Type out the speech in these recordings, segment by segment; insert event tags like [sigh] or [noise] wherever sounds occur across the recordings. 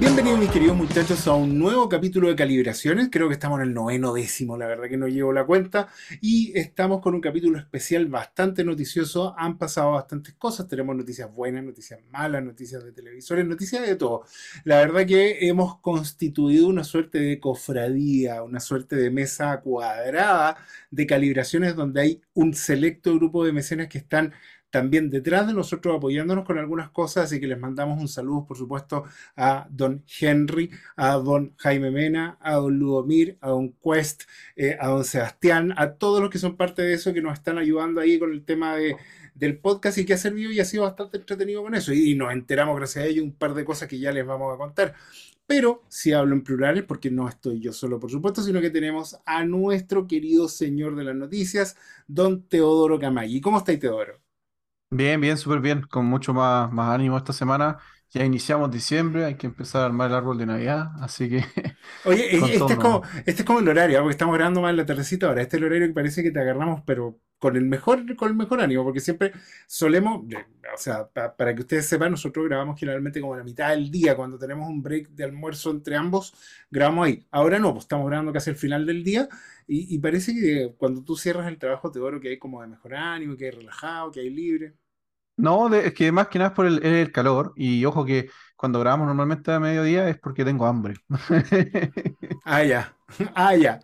Bienvenidos mis queridos muchachos a un nuevo capítulo de calibraciones. Creo que estamos en el noveno décimo, la verdad que no llevo la cuenta. Y estamos con un capítulo especial bastante noticioso. Han pasado bastantes cosas. Tenemos noticias buenas, noticias malas, noticias de televisores, noticias de todo. La verdad que hemos constituido una suerte de cofradía, una suerte de mesa cuadrada de calibraciones donde hay un selecto grupo de mecenas que están también detrás de nosotros apoyándonos con algunas cosas, así que les mandamos un saludo, por supuesto, a don Henry, a don Jaime Mena, a don Ludomir, a don Quest, eh, a don Sebastián, a todos los que son parte de eso, que nos están ayudando ahí con el tema de, del podcast y que ha servido y ha sido bastante entretenido con eso. Y, nos enteramos gracias a ello un par de cosas que ya les vamos a contar. Pero si hablo en plurales, porque no estoy yo solo, por supuesto, sino que tenemos a nuestro querido señor de las noticias, don Teodoro Camagui. ¿Cómo estáis, Teodoro? Bien, bien, súper bien, con mucho más, más ánimo esta semana. Ya iniciamos diciembre, hay que empezar a armar el árbol de Navidad, así que [laughs] Oye, con este es como, este es como el horario, ¿ah? porque estamos grabando más en la tardecita ahora. Este es el horario que parece que te agarramos, pero con el mejor, con el mejor ánimo, porque siempre solemos, o sea, pa- para que ustedes sepan, nosotros grabamos generalmente como a la mitad del día, cuando tenemos un break de almuerzo entre ambos, grabamos ahí. Ahora no, pues estamos grabando casi al final del día, y, parece que cuando tú cierras el trabajo, Teodoro, que hay como de mejor ánimo, que hay relajado, que hay libre. No, de- es que más que nada es por el, el calor, y ojo que cuando grabamos normalmente a mediodía es porque tengo hambre. [laughs] Ah, ya. [laughs] Ah, ya.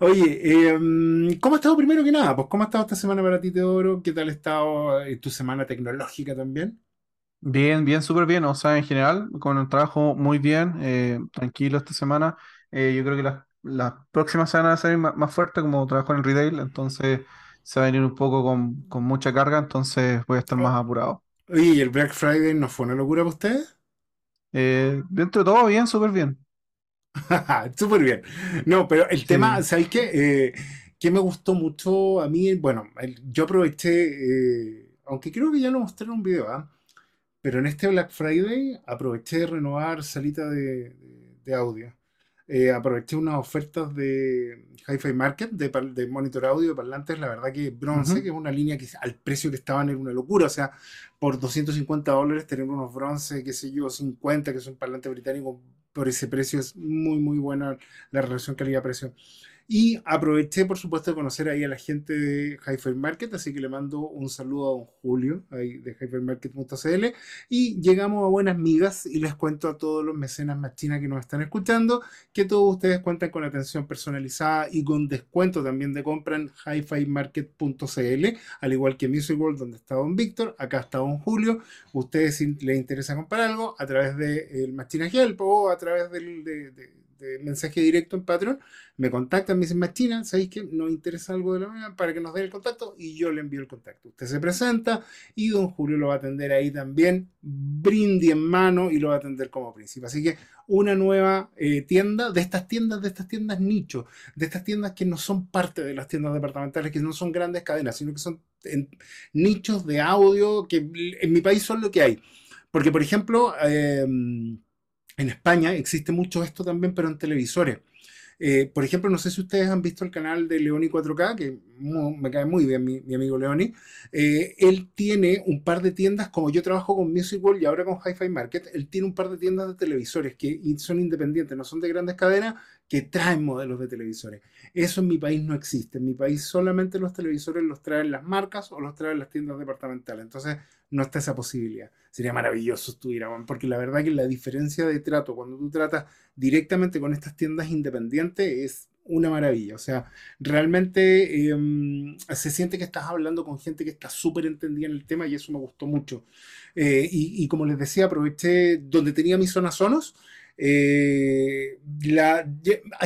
Oye, em, ¿cómo ha estado primero que nada? Pues, ¿cómo ha estado esta semana para ti, Teodoro? ¿Qué tal ha estado eh, tu semana tecnológica también? Bien, bien, súper bien, o sea, en general, con el trabajo muy bien, eh, tranquilo esta semana. Eh, yo creo que las las próximas semanas van a ser más, más fuertes como trabajo en el retail, entonces se va a venir un poco con, con mucha carga, entonces voy a estar más apurado. Oye, ¿y el Black Friday no fue una locura para ustedes? Eh, dentro de todo, bien, súper bien. [laughs] Súper bien. No, pero el tema, Sí. ¿sabéis qué? Eh, que me gustó mucho a mí, bueno, el- yo aproveché, eh, aunque creo que ya lo mostré en un video, ¿ah? Pero en este Black Friday aproveché de renovar salita de, de- de audio. Eh, aproveché unas ofertas de Hi-Fi Market, de, de monitor audio, de parlantes, la verdad que bronce, que es una línea que al precio que estaban era una locura. O sea, por 250 dólares tener unos bronce, qué sé yo, 50, que son parlantes británicos, por ese precio es muy, muy buena la relación calidad-precio. Y aproveché, por supuesto, de conocer ahí a la gente de Hi-Fi Market, así que le mando un saludo a don Julio, ahí de hifimarket.cl, y llegamos a buenas migas y les cuento a todos los mecenas machinas que nos están escuchando que todos ustedes cuentan con atención personalizada y con descuento también de compra en hifimarket.cl, al igual que Music World, donde está don Víctor, acá está don Julio. Ustedes si les interesa comprar algo a través de el Machina Help o a través del de, de- mensaje directo en Patreon, me contactan, me dicen Machina, ¿sabéis que nos interesa algo de la manera para que nos den el contacto? Y yo le envío el contacto. Usted se presenta y don Julio lo va a atender ahí también, brindis en mano y lo va a atender como príncipe. Así que una nueva eh, tienda, de estas tiendas, de estas tiendas nicho, de estas tiendas que no son parte de las tiendas departamentales, que no son grandes cadenas, sino que son nichos de audio que en mi país son lo que hay. Porque, por ejemplo, eh, en España existe mucho esto también, pero en televisores. Eh, por ejemplo, no sé si ustedes han visto el canal de Leoni 4K, que me cae muy bien mi, mi amigo Leoni. Eh, él tiene un par de tiendas, como yo trabajo con Music World y ahora con Hi-Fi Market, él tiene un par de tiendas de televisores que son independientes, no son de grandes cadenas, que traen modelos de televisores. Eso en mi país no existe. En mi país solamente los televisores los traen las marcas o los traen las tiendas departamentales. Entonces no está esa posibilidad. Sería maravilloso estuviera, porque la verdad que la diferencia de trato cuando tú tratas directamente con estas tiendas independientes es una maravilla. O sea, realmente eh, se siente que estás hablando con gente que está súper entendida en el tema y eso me gustó mucho. Eh, y, y, como les decía, aproveché donde tenía mis zonas sonos. Eh, la,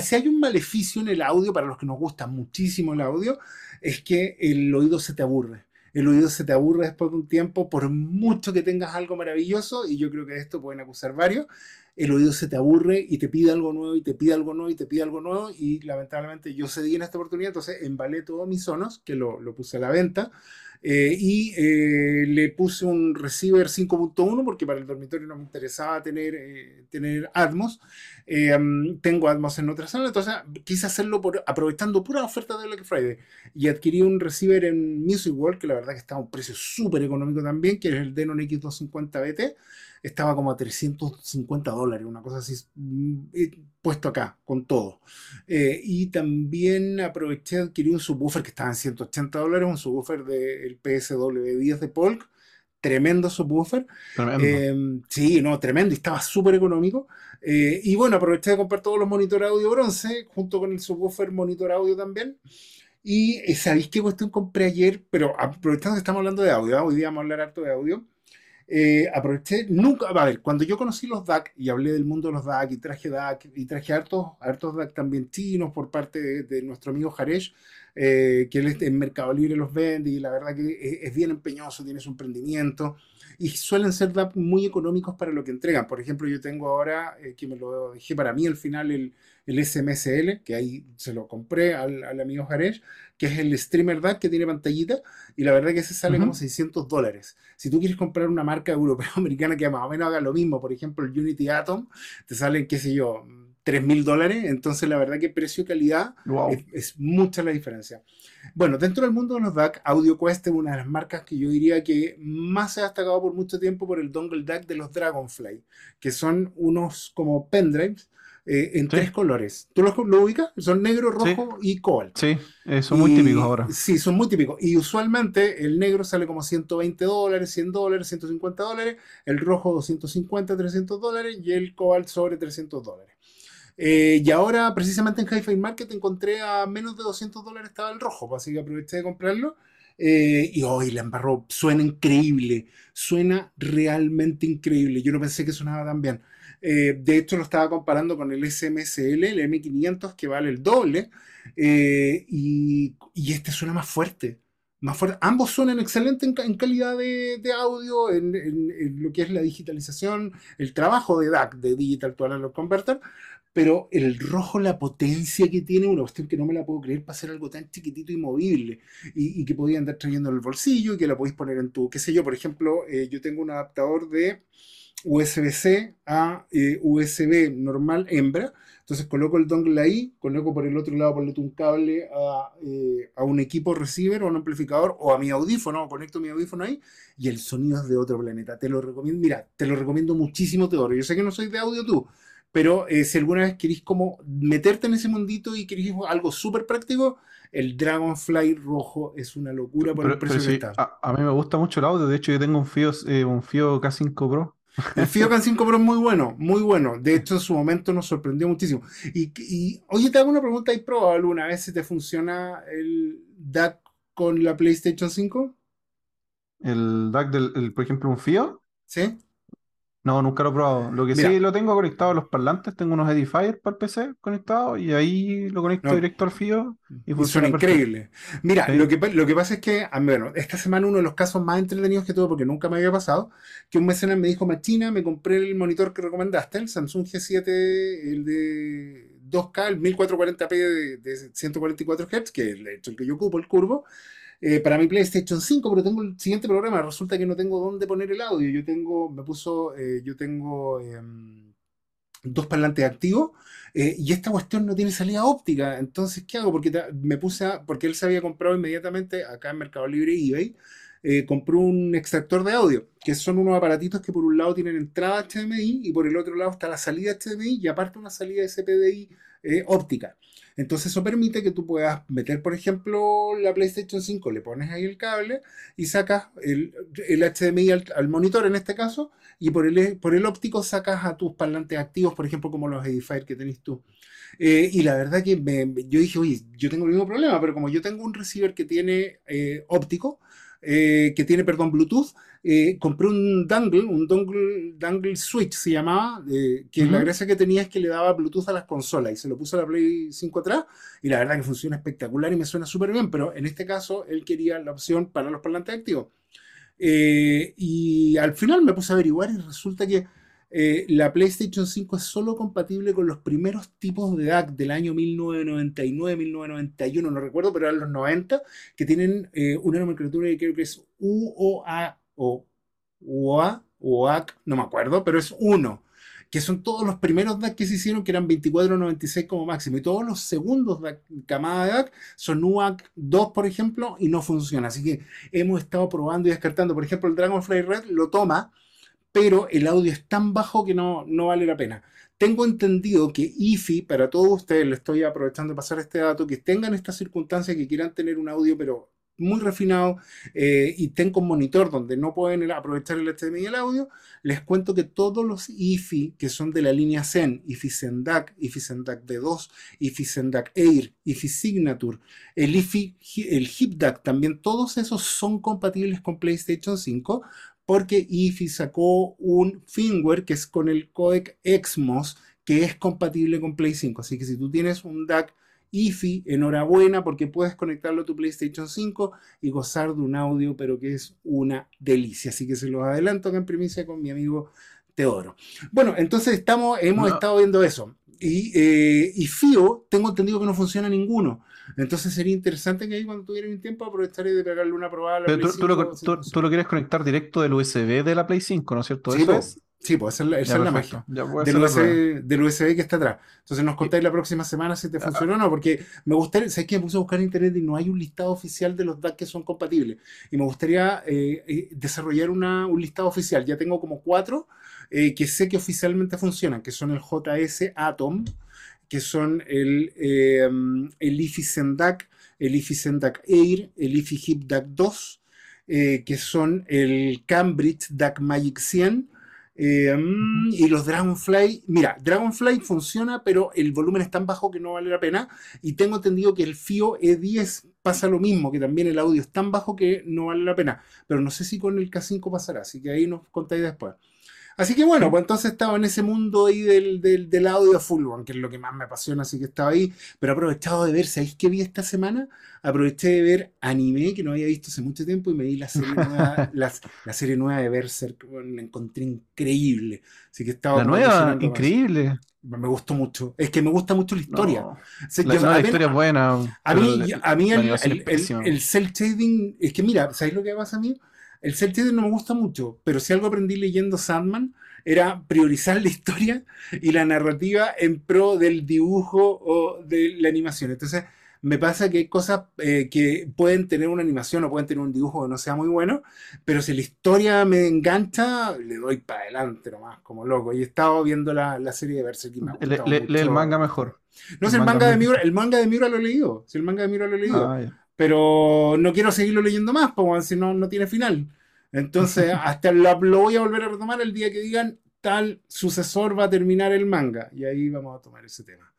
si hay un maleficio en el audio, para los que nos gusta muchísimo el audio, es que el oído se te aburre el oído se te aburre después de un tiempo, por mucho que tengas algo maravilloso, y yo creo que de esto pueden acusar varios, el oído se te aburre y te pide algo nuevo y te pide algo nuevo y te pide algo nuevo, y lamentablemente yo cedí en esta oportunidad, entonces embalé todos mis sonos, que lo, lo puse a la venta, eh, y eh, le puse un receiver 5.1 porque para el dormitorio no me interesaba tener, eh, tener Atmos. Um, tengo Atmos en otra sala, entonces quise hacerlo por, aprovechando pura oferta de Black Friday y adquirí un receiver en Music World que la verdad que está a un precio súper económico también, que es el Denon X250 BT. Estaba como a 350 dólares una cosa así, mm, puesto acá, con todo. Eh, y también aproveché, adquirir un subwoofer que estaba en 180 dólares, un subwoofer del PSW10 de Polk, tremendo subwoofer. Tremendo. sí, no, tremendo, y estaba súper económico. y bueno, aproveché de comprar todos los monitores audio bronce, junto con el subwoofer monitor audio también. Y sabéis qué cuestión compré ayer, pero aprovechando que estamos hablando de audio, hoy día vamos a hablar harto de audio. Eh, aproveché, nunca, a ver, cuando yo conocí los DAC y hablé del mundo de los DAC y traje DAC y traje hartos, hartos DAC también chinos por parte de, nuestro amigo Jaresh, eh, que él en Mercado Libre los vende y la verdad que es, bien empeñoso, tiene su emprendimiento y suelen ser DAC muy económicos para lo que entregan. Por ejemplo, yo tengo ahora, eh, que me lo dejé para mí al final, el, el SMSL, que ahí se lo compré al, al amigo Jaresh, que es el streamer DAC que tiene pantallita, y la verdad que ese sale como 600 dólares. Si tú quieres comprar una marca europea [laughs] o americana que más o menos haga lo mismo, por ejemplo el Unity Atom, te salen, qué sé yo, 3 mil dólares, entonces la verdad que precio-calidad es, mucha la diferencia. Bueno, dentro del mundo de los DAC, AudioQuest es una de las marcas que yo diría que más se ha destacado por mucho tiempo por el dongle DAC de los Dragonfly, que son unos como pendrives eh, en tres colores. ¿Tú los, lo ubicas? Son negro, rojo y cobalt. Sí, eh, son muy típicos ahora. Sí, son muy típicos. Y usualmente el negro sale como 120 dólares, 100 dólares, 150 dólares, el rojo 250, 300 dólares y el cobalt sobre 300 dólares. Eh, y ahora, precisamente en Hi-Fi Market, encontré a menos de 200 dólares estaba el rojo, así que aproveché de comprarlo. y hoy la embarró, suena increíble, suena realmente increíble. Yo no pensé que sonaba tan bien. Eh, de hecho, lo estaba comparando con el SMSL, el M500, que vale el doble, eh, y, este suena más fuerte. Más fuerte. Ambos suenan excelentes en, calidad de, audio, en, lo que es la digitalización, el trabajo de DAC, de Digital to Analog Converter, pero el rojo, la potencia que tiene, una cuestión que no me la puedo creer para hacer algo tan chiquitito y movible, y, que podía andar trayendo en el bolsillo y que la podéis poner en tu, qué sé yo, por ejemplo, eh, yo tengo un adaptador de USB-C a eh, USB normal hembra. Entonces coloco el dongle ahí, coloco por el otro lado, ponle un cable eh, a, un equipo receiver o un amplificador o a mi audífono, conecto mi audífono ahí y el sonido es de otro planeta. Te lo recomiendo, mira, te lo recomiendo muchísimo, Teodoro. Yo sé que no soy de audio tú, pero eh, si alguna vez queréis como meterte en ese mundito y queréis algo súper práctico, el Dragonfly rojo es una locura por el precio que está. A, mí me gusta mucho el audio, de hecho yo tengo un FIO, un FIO K5 Pro el FIOCAN 5 Pro es muy bueno, muy bueno. De hecho, en su momento nos sorprendió muchísimo. Y, oye, te hago una pregunta, ¿hay probado alguna vez si te funciona el DAC con la PlayStation 5? ¿El DAC del, por ejemplo, un FIO? Sí. No, nunca lo he probado. Lo que sí lo tengo conectado a los parlantes, tengo unos Edifier para el PC conectados y ahí lo conecto directo al FIO y funciona increíble. Mira, lo, que, lo que pasa es que, ah, bueno, esta semana uno de los casos más entretenidos que tuve, porque nunca me había pasado, que un mecenas me dijo, Machina, me compré el monitor que recomendaste, el Samsung G7, el de 2K, el 1440p de, de 144 Hz, que es el que yo ocupo, el curvo, eh, para mi PlayStation 5, pero tengo el siguiente problema. Resulta que no tengo dónde poner el audio. Yo tengo, me puso, eh, yo tengo em, dos parlantes activos eh, y esta cuestión no tiene salida óptica. Entonces, ¿qué hago? Porque me puse a, porque él se había comprado inmediatamente acá en Mercado Libre eBay. compró un extractor de audio, que son unos aparatitos que por un lado tienen entrada HDMI y por el otro lado está la salida HDMI y aparte una salida SPDI óptica. Entonces eso permite que tú puedas meter, por ejemplo, la PlayStation 5, le pones ahí el cable y sacas el, HDMI al, monitor en este caso, y por el, por el óptico sacas a tus parlantes activos, por ejemplo, como los Edifier que tenés tú. Eh, y la verdad que yo dije, oye, yo tengo el mismo problema, pero como yo tengo un receiver que tiene eh, óptico, eh, que tiene, perdón, Bluetooth, eh, compré un dangle, un dongle, dangle switch se llamaba, eh, que la gracia que tenía es que le daba Bluetooth a las consolas y se lo puso a la Play 5 atrás y la verdad que funciona espectacular y me suena súper bien, pero en este caso él quería la opción para los parlantes activos. y al final me puse a averiguar y resulta que eh, la PlayStation 5 es solo compatible con los primeros tipos de DAC del año 1999, 1991, no recuerdo, pero eran los 90, que tienen eh, una nomenclatura que creo que es UOA o UOA, UOAC, no me acuerdo, pero es uno que son todos los primeros DAC que se hicieron, que eran 24.96 como máximo, y todos los segundos DAC, camada de DAC son UAC 2, por ejemplo, y no funciona. Así que hemos estado probando y descartando. Por ejemplo, el Dragonfly Red lo toma, pero el audio es tan bajo que no, no vale la pena. Tengo entendido que IFI, para todos ustedes, le estoy aprovechando de pasar este dato, que tengan esta circunstancia, que quieran tener un audio, pero muy refinado eh, y tengo un monitor donde no pueden aprovechar el HDMI y el audio, les cuento que todos los IFI que son de la línea Zen, IFI Sendac, IFI Sendac D2, IFI Sendac Air, IFI Signature, el IFI, el HipDAC, también todos esos son compatibles con PlayStation 5 porque IFI sacó un firmware que es con el codec XMOS que es compatible con Play 5. Así que si tú tienes un DAC IFI, enhorabuena porque puedes conectarlo a tu PlayStation 5 y gozar de un audio, pero que es una delicia. Así que se los adelanto acá en primicia con mi amigo Teodoro. Bueno, entonces estamos, hemos estado viendo eso. Y, eh, y FIO, tengo entendido que no funciona ninguno. Entonces sería interesante que ahí cuando tuviera un tiempo aprovecharé de pegarle una probada a la Pero Play tú, tú lo, 5, tú- tú lo quieres conectar directo del USB de la Play 5, ¿no es cierto? Sí, ¿Eso po, es? sí, pues esa es la, esa Ya, es la magia. Del. USB, del USB que está atrás. Entonces nos contáis la próxima semana si te funcionó o no, porque me gustaría, sé que me puse a buscar en internet y no hay un listado oficial de los DAC que son compatibles. Y me gustaría eh, eh, desarrollar una- un listado oficial. Ya tengo como cuatro eh, que sé que oficialmente funcionan, que son el JS Atom, que son el, eh, el IFI Sendac, el IFI Sendac Air, el IFI Hip DAC 2, eh, que son el Cambridge DAC Magic 100 eh, y los Dragonfly. Mira, Dragonfly funciona, pero el volumen es tan bajo que no vale la pena. Y tengo entendido que el FIO E10 pasa lo mismo, que también el audio es tan bajo que no vale la pena. Pero no sé si con el K5 pasará, así que ahí nos contáis después. Así que bueno, pues entonces estaba en ese mundo ahí del, del, del audio full que es lo que más me apasiona, así que estaba ahí, pero aprovechado de ver, ¿sabéis qué vi esta semana? Aproveché de ver anime que no había visto hace mucho tiempo y me vi la serie [laughs] nueva, la, la serie nueva de Berserk, la encontré increíble, así que estaba La nueva, más. increíble. Me gustó mucho, es que me gusta mucho la historia. No, la, yo- no, la historia es buena. a mí, la- a mí el, el, el, el cel shading, es que mira, ¿sabéis lo que pasa a mí? El shading no me gusta mucho, pero si algo aprendí leyendo Sandman era priorizar la historia y la narrativa en pro del dibujo o de la animación. Entonces, me pasa que hay cosas eh, que pueden tener una animación o pueden tener un dibujo que no sea muy bueno, pero si la historia me engancha, le doy para adelante nomás, como loco. Y he estado viendo la, la serie de Berserk y me ha Le- le- lee el manga mejor. No, si el el manga manga de Miura, el manga de Miura lo he leído. Si el manga de Miura lo he leído. Ah. Pero no quiero seguirlo leyendo más, porque si no, no tiene final. Entonces, [laughs] hasta lo, lo voy a volver a retomar el día que digan tal sucesor va a terminar el manga. Y ahí vamos a tomar ese tema.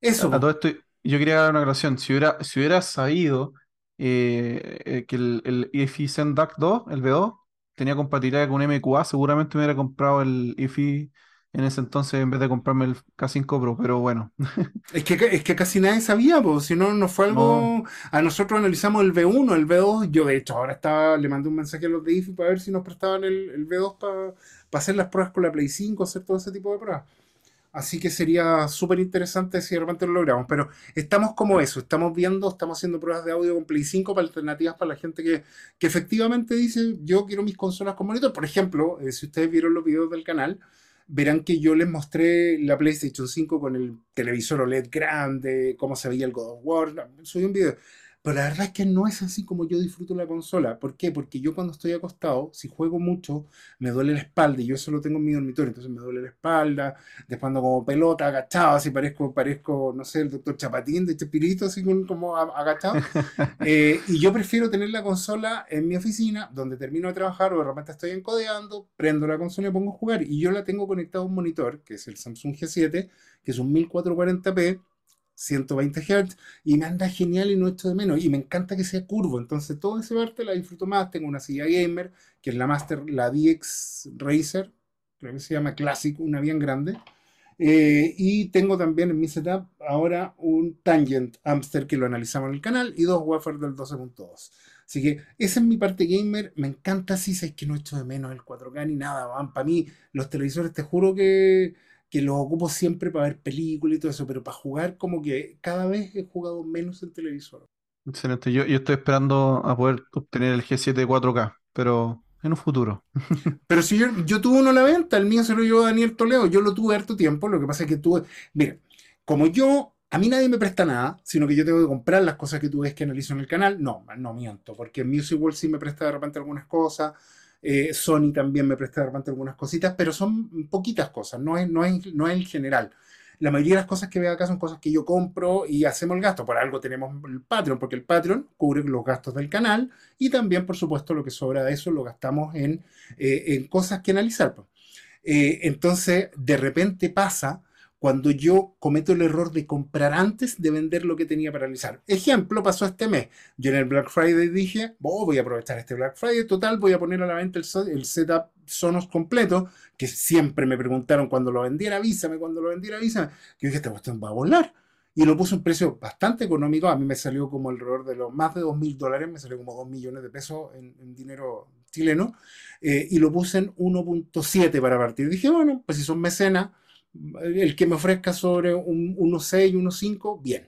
Eso. A todo esto, yo quería dar una aclaración. Si hubiera, si hubiera sabido eh, eh, que el, el IFI Sendac 2, el V2, tenía compatibilidad con MQA, seguramente me hubiera comprado el IFI en ese entonces en vez de comprarme el K5 Pro. Pero bueno, Es que, es que casi nadie sabía, pues si no, no fue algo. A nosotros analizamos el V1, el V2. Yo, de hecho, ahora estaba, le mandé un mensaje a los de IFI para ver si nos prestaban el, el V2 para hacer las pruebas con la Play 5, hacer todo ese tipo de pruebas. Así que sería súper interesante si de repente lo logramos. Pero estamos como eso, estamos viendo, estamos haciendo pruebas de audio con Play 5 para alternativas para la gente que, que efectivamente dice, yo quiero mis consolas con monitor. Por ejemplo, eh, si ustedes vieron los videos del canal, verán que yo les mostré la PlayStation 5 con el televisor OLED grande, cómo se veía el God of War. Subí un video. Pero la verdad es que no es así como yo disfruto la consola. ¿Por qué? Porque yo cuando estoy acostado, si juego mucho, me duele la espalda y yo eso lo tengo en mi dormitorio, entonces me duele la espalda, después ando como pelota, agachado, así parezco, parezco, no sé, el doctor Chapatín de Chespirito, así como agachado. [laughs] Eh, y yo prefiero tener la consola en mi oficina, donde termino de trabajar o de repente estoy encodeando, prendo la consola y pongo a jugar. Y yo la tengo conectada a un monitor, que es el Samsung G7, que es un 1440p, 120 Hz, y me anda genial y no echo de menos. Y me encanta que sea curvo, entonces toda esa parte la disfruto más. Tengo una silla gamer, que es la Master, la DX Racer, creo que se llama Classic, una bien grande. Eh, y tengo también en mi setup ahora un Tangent Amster que lo analizamos en el canal y dos wafers del 12.2. Así que esa es mi parte gamer. Me encanta así, es que no echo de menos el 4K ni nada. Para mí, los televisores, te juro que, que los ocupo siempre para ver películas y todo eso, pero para jugar, como que cada vez he jugado menos en televisor. excelente. Yo, yo estoy esperando a poder obtener el G7 4K, pero en un futuro. [laughs] Pero si yo, yo tuve uno a la venta, el mío se lo llevó Daniel Toledo, yo lo tuve harto tiempo, lo que pasa es que tuve, mira, como yo, a mí nadie me presta nada, sino que yo tengo que comprar las cosas que tú ves que analizo en el canal, no, no miento, porque Music World sí me presta de repente algunas cosas, Eh, Sony también me presta de algunas cositas, pero son poquitas cosas, no es, no es, no es el general. La mayoría de las cosas que veo acá son cosas que yo compro y hacemos el gasto. Por algo tenemos el Patreon, porque el Patreon cubre los gastos del canal y también, por supuesto, lo que sobra de eso lo gastamos en, eh, en cosas que analizar. pues. Eh, entonces, de repente pasa cuando yo cometo el error de comprar antes de vender lo que tenía para analizar. Ejemplo, pasó este mes. Yo en el Black Friday dije, oh, voy a aprovechar este Black Friday, total, voy a poner a la venta el, el setup Sonos completo, que siempre me preguntaron cuando lo vendiera, avísame, cuando lo vendiera, avísame. Yo dije, esta cuestión va a volar. Y lo puse a un precio bastante económico, a mí me salió como alrededor de los más de 2 mil dólares, me salió como 2 millones de pesos en, en dinero chileno, eh, y lo puse en 1.7 para partir. Dije, bueno, pues si son mecenas, el que me ofrezca sobre un 1.6, 1.5, bien.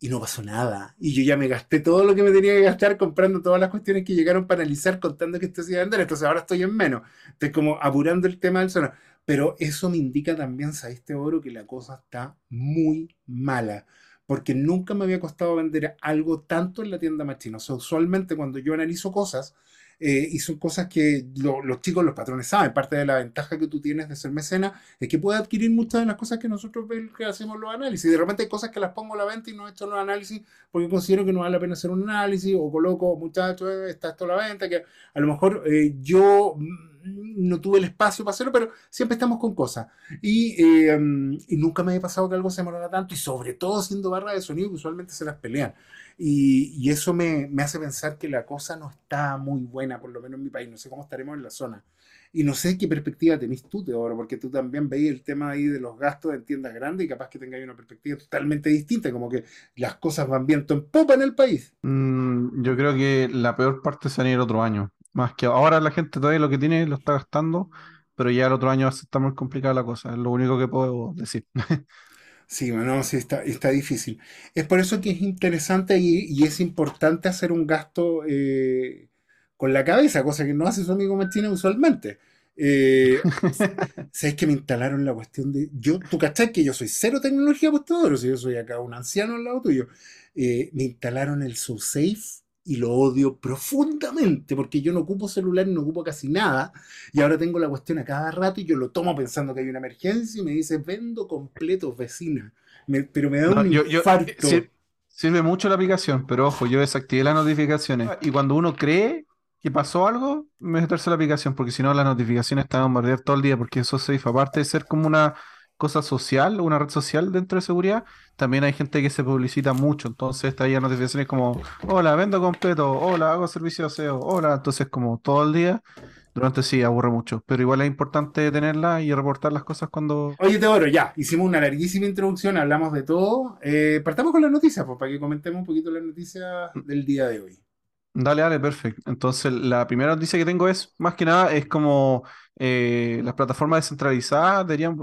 Y no pasó nada. Y yo ya me gasté todo lo que me tenía que gastar comprando todas las cuestiones que llegaron para analizar contando que esto se iba a vender. Entonces ahora estoy en menos. Estoy como apurando el tema del sono. Pero eso me indica también, ¿sabes, este oro? Que la cosa está muy mala. Porque nunca me había costado vender algo tanto en la tienda más china. O sea, usualmente cuando yo analizo cosas, eh, y son cosas que lo- los chicos, los patrones saben. Parte de la ventaja que tú tienes de ser mecena es que puedes adquirir muchas de las cosas que nosotros que hacemos los análisis. De repente hay cosas que las pongo a la venta y no he hecho los análisis porque considero que no vale la pena hacer un análisis o coloco, muchachos, eh, está esto a la venta, que a lo mejor eh, yo no tuve el espacio para hacerlo, pero siempre estamos con cosas. Y, eh, mm, y nunca me había pasado que algo se demorara tanto y sobre todo siendo barra de sonido, usualmente se las pelean. Y, eso me, hace pensar que la cosa no está muy buena, por lo menos en mi país. No sé cómo estaremos en la zona. Y no sé qué perspectiva tenés tú, Teodoro, porque tú también veis el tema ahí de los gastos en tiendas grandes y capaz que tengáis una perspectiva totalmente distinta, como que las cosas van viento en popa en el país. Mm, yo creo que la peor parte se va a ir otro año. Más que ahora la gente todavía lo que tiene lo está gastando, pero ya el otro año va a estar muy complicada la cosa. Es lo único que puedo decir. [laughs] Sí, bueno, sí, está, está difícil. Es por eso que es interesante y, y es importante hacer un gasto eh, con la cabeza, cosa que no hace su amigo Martínez usualmente. Eh, ¿sabes [laughs] que me instalaron la cuestión de... Yo, tú cachai que yo soy cero tecnología apostador, o sea, yo soy acá un anciano al lado tuyo. Eh, me instalaron el SoSafe y lo odio profundamente porque yo no ocupo celular, no ocupo casi nada y ahora tengo la cuestión a cada rato y yo lo tomo pensando que hay una emergencia y me dice, vendo completo, vecina. Me- pero me da No, un yo, yo, infarto. sir- sirve mucho la aplicación, pero ojo, yo desactivé las notificaciones. Y cuando uno cree que pasó algo, meterse la aplicación, porque si no las notificaciones están a bombardear todo el día, porque eso se aparte de ser como una cosa social, una red social dentro de seguridad, también hay gente que se publicita mucho, entonces las notificaciones como, hola, vendo completo, hola, hago servicio de SEO, hola, entonces como todo el día, durante sí, aburre mucho, pero igual es importante tenerla y reportar las cosas cuando... Oye, Teodoro, ya, hicimos una larguísima introducción, hablamos de todo. Eh, partamos con las noticias, pues, para que comentemos un poquito las noticias del día de hoy. Dale, dale, perfecto. Entonces, la primera noticia que tengo es, más que nada, es como eh, las plataformas descentralizadas deberían,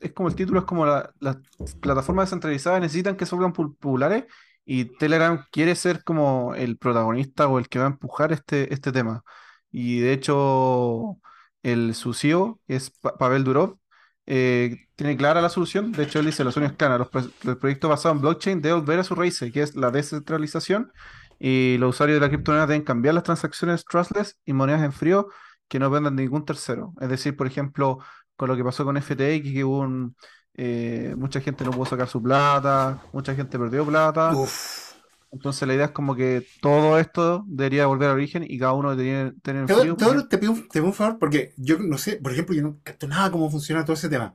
es como el título, es como la- las plataformas descentralizadas necesitan que se populares y Telegram quiere ser como el protagonista o el que va a empujar este, este tema. Y de hecho, el su CEO, es Pa- Pavel Durov, eh, tiene clara la solución. De hecho, él dice, la solución es clara. Los, pro- el proyecto basado en blockchain debe volver a su raíz, que es la descentralización y los usuarios de la criptomoneda deben cambiar las transacciones trustless y monedas en frío que no dependan de ningún tercero. Es decir, por ejemplo, con lo que pasó con FTX, que hubo un, eh, mucha gente no pudo sacar su plata, mucha gente perdió plata. Uf. Entonces la idea es como que todo esto debería volver al origen y cada uno debería tener te pido, un- te pido un favor, porque yo no sé, por ejemplo, yo no capto nada cómo funciona todo ese tema.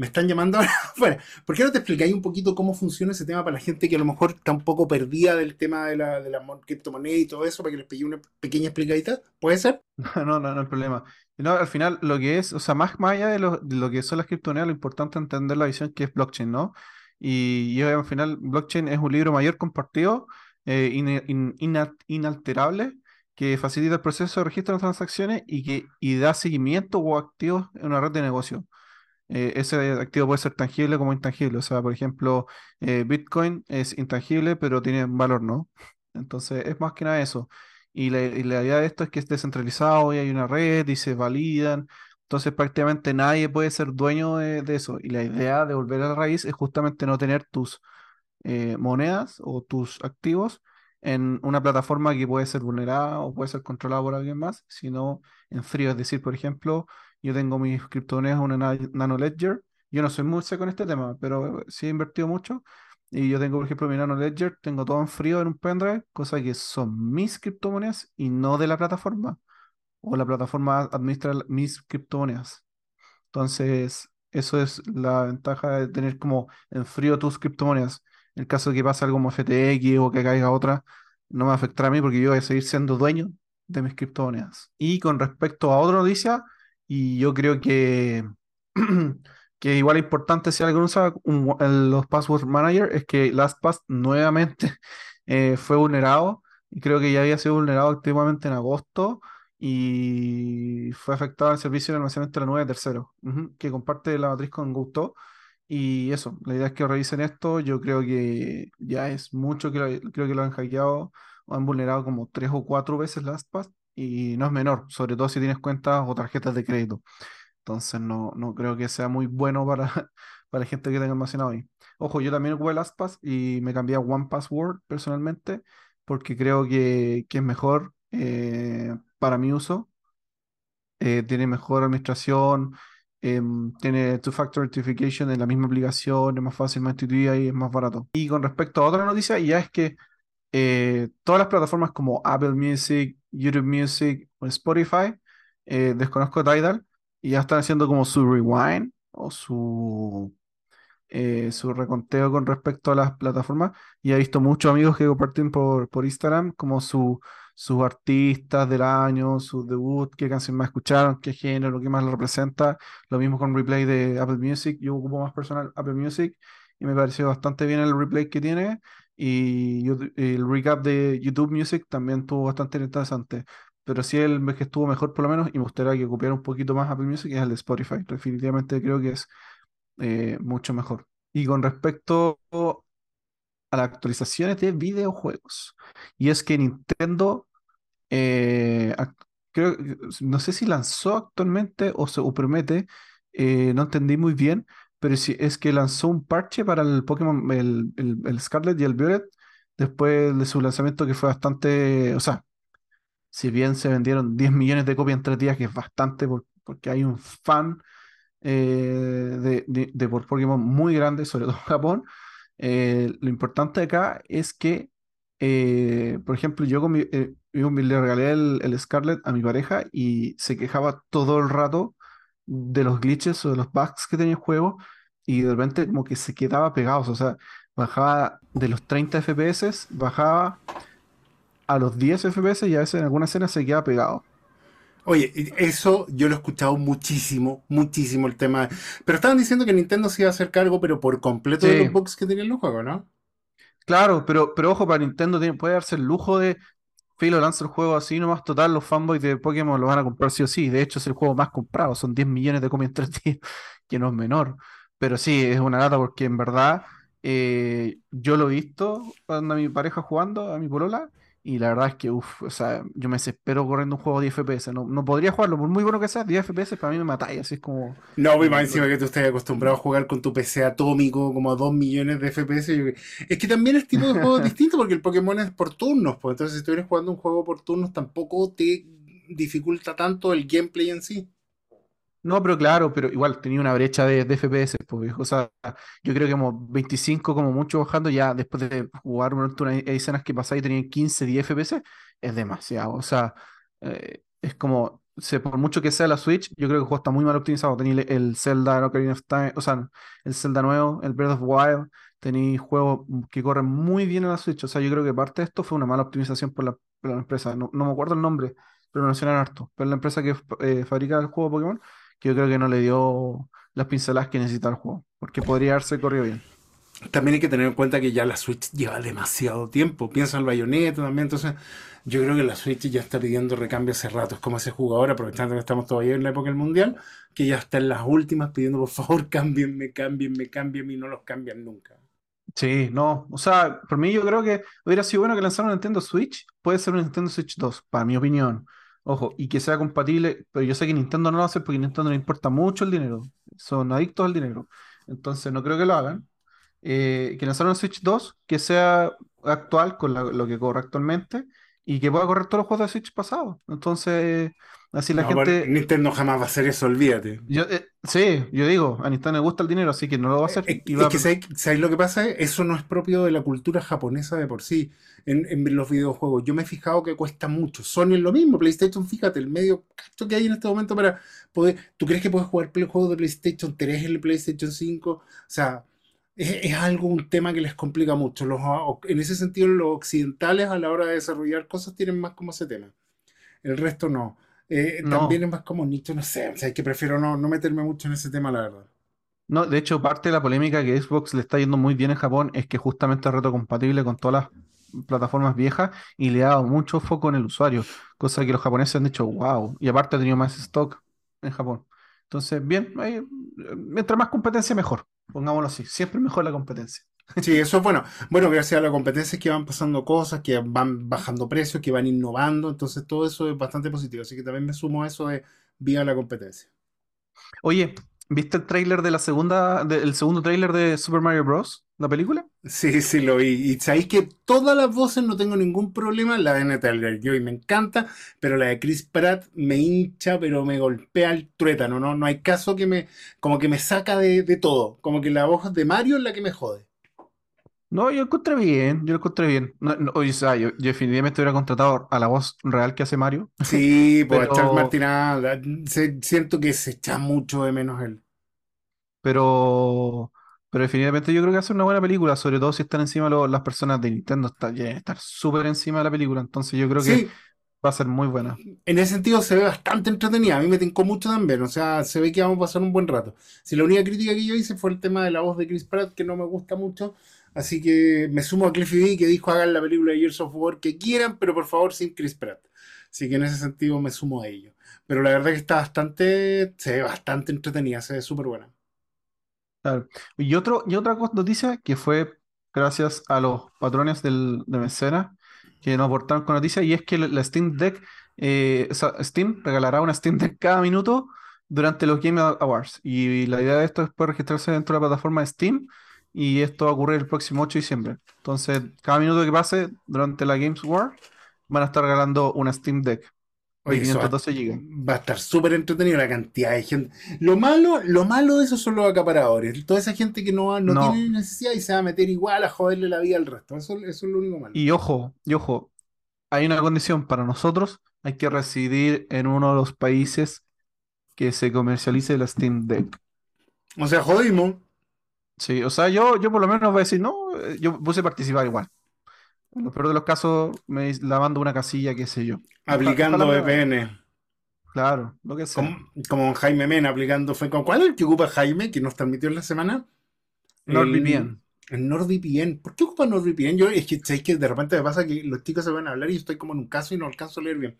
Me están llamando ahora [laughs] afuera. ¿Por qué no te explicáis un poquito cómo funciona ese tema para la gente que a lo mejor está un poco perdida del tema de la, de la mon- criptomoneda y todo eso, para que les pegue una pequeña explicadita? ¿Puede ser? [laughs] No, no, no hay problema. No, al final, lo que es, o sea, más, allá de lo, que son las criptomonedas, lo importante es entender la visión que es blockchain, ¿no? Y, y al final, blockchain es un libro mayor compartido, eh, inalterable, que facilita el proceso de registro de transacciones y que y da seguimiento o activos en una red de negocio. Eh, ese activo puede ser tangible como intangible. O sea, por ejemplo, eh, Bitcoin es intangible, pero tiene valor, ¿no? Entonces, es más que nada eso. Y la, idea de esto es que es descentralizado y hay una red y se validan. Entonces, prácticamente nadie puede ser dueño de, de eso. Y la idea de volver a la raíz es justamente no tener tus eh, monedas o tus activos en una plataforma que puede ser vulnerada o puede ser controlada por alguien más, sino en frío. Es decir, por ejemplo, yo tengo mis criptomonedas en una na- Nano Ledger. Yo no soy muy seco en este tema, pero sí he invertido mucho. Y yo tengo, por ejemplo, mi Nano Ledger, tengo todo en frío en un pendrive, cosa que son mis criptomonedas y no de la plataforma. O la plataforma administra mis criptomonedas. Entonces, eso es la ventaja de tener como en frío tus criptomonedas. En el caso de que pase algo como FTX o que caiga otra, no me afectará a mí porque yo voy a seguir siendo dueño de mis criptomonedas. Y con respecto a otra noticia, y yo creo que, [clears throat] que igual es importante si alguien usa los Password Manager, es que LastPass nuevamente [laughs] eh, fue vulnerado. Y creo que ya había sido vulnerado activamente en agosto y fue afectado el servicio de almacenamiento de la nube de tercero, que comparte la matriz con Gusto. Y eso, la idea es que revisen esto. Yo creo que ya es mucho que creo que lo han hackeado o han vulnerado como tres o cuatro veces LastPass y no es menor, sobre todo si tienes cuentas o tarjetas de crédito. Entonces no, no creo que sea muy bueno para, [laughs] para la gente que tenga almacenado ahí. Ojo, yo también ocupé LastPass y me cambié a OnePassword personalmente porque creo que, que es mejor eh, para mi uso. Eh, tiene mejor administración, em, tiene two-factor authentication en la misma aplicación, es más fácil, más intuitiva y es más barato. Y con respecto a otra noticia, ya es que eh, todas las plataformas como Apple Music, YouTube Music o Spotify, eh, desconozco Tidal, y ya están haciendo como su rewind o su, eh, su reconteo con respecto a las plataformas. Y he visto muchos amigos que comparten por, por Instagram como su, sus artistas del año, su debut, qué canción más escucharon, qué género, qué más lo representa. Lo mismo con replay de Apple Music. Yo ocupo más personal Apple Music y me pareció bastante bien el replay que tiene. Y el recap de YouTube Music también estuvo bastante interesante. Pero sí el que estuvo mejor por lo menos, y me gustaría que copiara un poquito más Apple Music, es el de Spotify. Definitivamente creo que es eh, mucho mejor. Y con respecto a las actualizaciones de videojuegos, y es que Nintendo, eh, creo, no sé si lanzó actualmente o se o promete, eh, no entendí muy bien, pero si es que lanzó un parche para el Pokémon, el, el, Scarlet y el Violet, después de su lanzamiento que fue bastante, o sea, si bien se vendieron 10 millones de copias en tres días, que es bastante por- porque hay un fan eh, de, de, Pokémon muy grande, sobre todo en Japón. Eh, lo importante acá es que, eh, por ejemplo, yo, mi- le regalé el Scarlet a mi pareja y se quejaba todo el rato de los glitches o de los bugs que tenía el juego y de repente como que se quedaba pegados, o sea, bajaba de los 30 FPS, bajaba a los 10 FPS y a veces en alguna escena se quedaba pegado. Oye, eso yo lo he escuchado muchísimo, muchísimo el tema. Pero estaban diciendo que Nintendo se iba a hacer cargo, pero por completo de los bugs que tenían los juegos, ¿no? claro, pero, pero ojo, para Nintendo tiene- puede darse el lujo de Filo lanza el juego así nomás, total, los fanboys de Pokémon lo van a comprar sí o sí. De hecho, es el juego más comprado, son 10 millones de copias en tres [laughs] días, que no es menor. Pero sí, es una lata porque en verdad eh, yo lo he visto cuando a mi pareja jugando, a mi polola, y la verdad es que, uff, o sea, yo me desespero corriendo un juego de 10 FPS. No, no podría jugarlo, por muy bueno que sea, 10 FPS para mí me matáis, así es como... No, pues más no- encima que tú estés acostumbrado a jugar con tu PC atómico como a 2 millones de FPS. yo- Es que también es tipo de juego distinto porque el Pokémon es por turnos, pues entonces si eres jugando un juego por turnos tampoco te dificulta tanto el gameplay en sí. No, pero claro, pero igual tenía una brecha de, de FPS, pues. O sea, yo creo que como 25 como mucho bajando, ya después de jugar una, una- hay escenas que pasáis y tenían 15, 10 FPS, es demasiado. O sea, eh, es como, se- por mucho que sea la Switch, yo creo que el juego está muy mal optimizado. Tenéis el, el Zelda Ocarina of Time, o sea, el Zelda nuevo, el Breath of Wild, tenéis juegos que corren muy bien en la Switch. O sea, yo creo que parte de esto fue una mala optimización por la, por la empresa. No, no me acuerdo el nombre, pero mencionaron harto. Pero la empresa que eh, fabrica el juego Pokémon que yo creo que no le dio las pinceladas que necesita el juego, porque podría haberse corrido bien. También hay que tener en cuenta que ya la Switch lleva demasiado tiempo. Piensa en el Bayonetta también. Entonces, yo creo que la Switch ya está pidiendo recambio hace rato. Es como ese jugador, aprovechando que estamos todavía en la época del mundial, que ya está en las últimas pidiendo por favor, [laughs] cámbienme, cámbienme, cámbienme y no los cambian nunca. Sí, no, o sea, por mí yo creo que hubiera sido bueno que lanzaran un Nintendo Switch, puede ser un Nintendo Switch 2, para mi opinión. Ojo, y que sea compatible, pero yo sé que Nintendo no lo hace porque Nintendo le importa mucho el dinero, son adictos al dinero, entonces no creo que lo hagan. eh, que lanzaron Switch 2 que sea actual con lo que corre actualmente y que pueda correr todos los juegos de Switch pasados. Entonces, así la No, gente, Nintendo jamás va a hacer eso, olvídate. yo, eh, sí, yo digo, a Nintendo le gusta el dinero, así que no lo va a hacer. Es, Y es que ¿sabes, sabes lo que pasa? Eso no es propio de la cultura japonesa de por sí en, en los videojuegos. Yo me he fijado que cuesta mucho. Sony es lo mismo, PlayStation, fíjate, el medio gasto que hay en este momento para poder... ¿Tú crees que puedes jugar juegos de PlayStation 3 en el PlayStation 5? O sea, es, algo, un tema que les complica mucho. Los, o- en ese sentido, los occidentales a la hora de desarrollar cosas tienen más como ese tema. El resto no. Eh, también no, es más como nicho, no sé. O sea, es que prefiero no, no meterme mucho en ese tema, la verdad. no, de hecho, parte de la polémica que Xbox le está yendo muy bien en Japón es que justamente es retrocompatible con todas las plataformas viejas y le ha dado mucho foco en el usuario, cosa que los japoneses han dicho, wow, y aparte ha tenido más stock en Japón. Entonces, bien, ahí, mientras más competencia, mejor, pongámoslo así, siempre mejor la competencia. Sí, eso es bueno. Bueno, gracias a la competencia es que van pasando cosas, que van bajando precios, que van innovando, entonces todo eso es bastante positivo. Así que también me sumo a eso de vía la competencia. Oye, ¿viste el tráiler de la segunda, del segundo tráiler de Super Mario Bros., la película? Sí, sí, lo vi. Y sabéis que todas las voces no tengo ningún problema. La de Natalie Joy me encanta, pero la de Chris Pratt me hincha, pero me golpea el tuétano, ¿no? No hay caso que me, como que me saca de, de todo. Como que la voz de Mario es la que me jode. No, yo lo encontré bien, yo lo encontré bien. No, no, oye, o sea, yo, yo definitivamente hubiera contratado a la voz real que hace Mario, Sí, [laughs] pues a Charles pero, Martinet, se- siento que se echa mucho de menos él. pero, pero definitivamente yo creo que hace una buena película, sobre todo si están encima lo- las personas de Nintendo, está, estar súper encima de la película, entonces yo creo que Sí, va a ser muy buena. En ese sentido se ve bastante entretenida. A mí me tincó mucho también. O sea, se ve que vamos a pasar un buen rato. Si la única crítica que yo hice fue el tema de la voz de Chris Pratt, que no me gusta mucho. Así que me sumo a Cliffy B, que dijo hagan la película de Years of War que quieran, pero por favor sin Chris Pratt. Así que en ese sentido me sumo a ello. Pero la verdad que está bastante, se bastante entretenida, se ve súper buena. Y otro, y otra noticia que fue gracias a los patrones del, de Mecenas que nos aportaron con noticias, y es que la Steam Deck, eh, Steam regalará una Steam Deck cada minuto durante los Game Awards. Y la idea de esto es poder registrarse dentro de la plataforma de Steam, y esto va a ocurrir el próximo 8 de diciembre. Entonces, cada minuto que pase durante la Games Award, van a estar regalando una Steam Deck de Oye, eso va, 512 GB. va a estar súper entretenido la cantidad de gente. Lo malo, lo malo de eso son los acaparadores. Toda esa gente que no, no No. tiene necesidad y se va a meter igual a joderle la vida al resto. Eso, eso es lo único malo. Y ojo, y ojo, hay una condición para nosotros, hay que residir en uno de los países que se comercialice la Steam Deck. O sea, jodimos. Sí, o sea, yo, yo por lo menos voy a decir, no, eh, yo puse participar igual. En lo peor de los casos, me la mando una casilla, qué sé yo. Aplicando. VPN. Claro, lo que sea. Como, como Jaime Mena aplicando fue con ¿cuál es el que ocupa Jaime que nos transmitió en la semana? El, NordVPN. el NordVPN. ¿Por qué ocupa NordVPN? Yo es que, ¿sabes que de repente me pasa que los chicos se van a hablar y yo estoy como en un caso y no alcanzo a leer bien.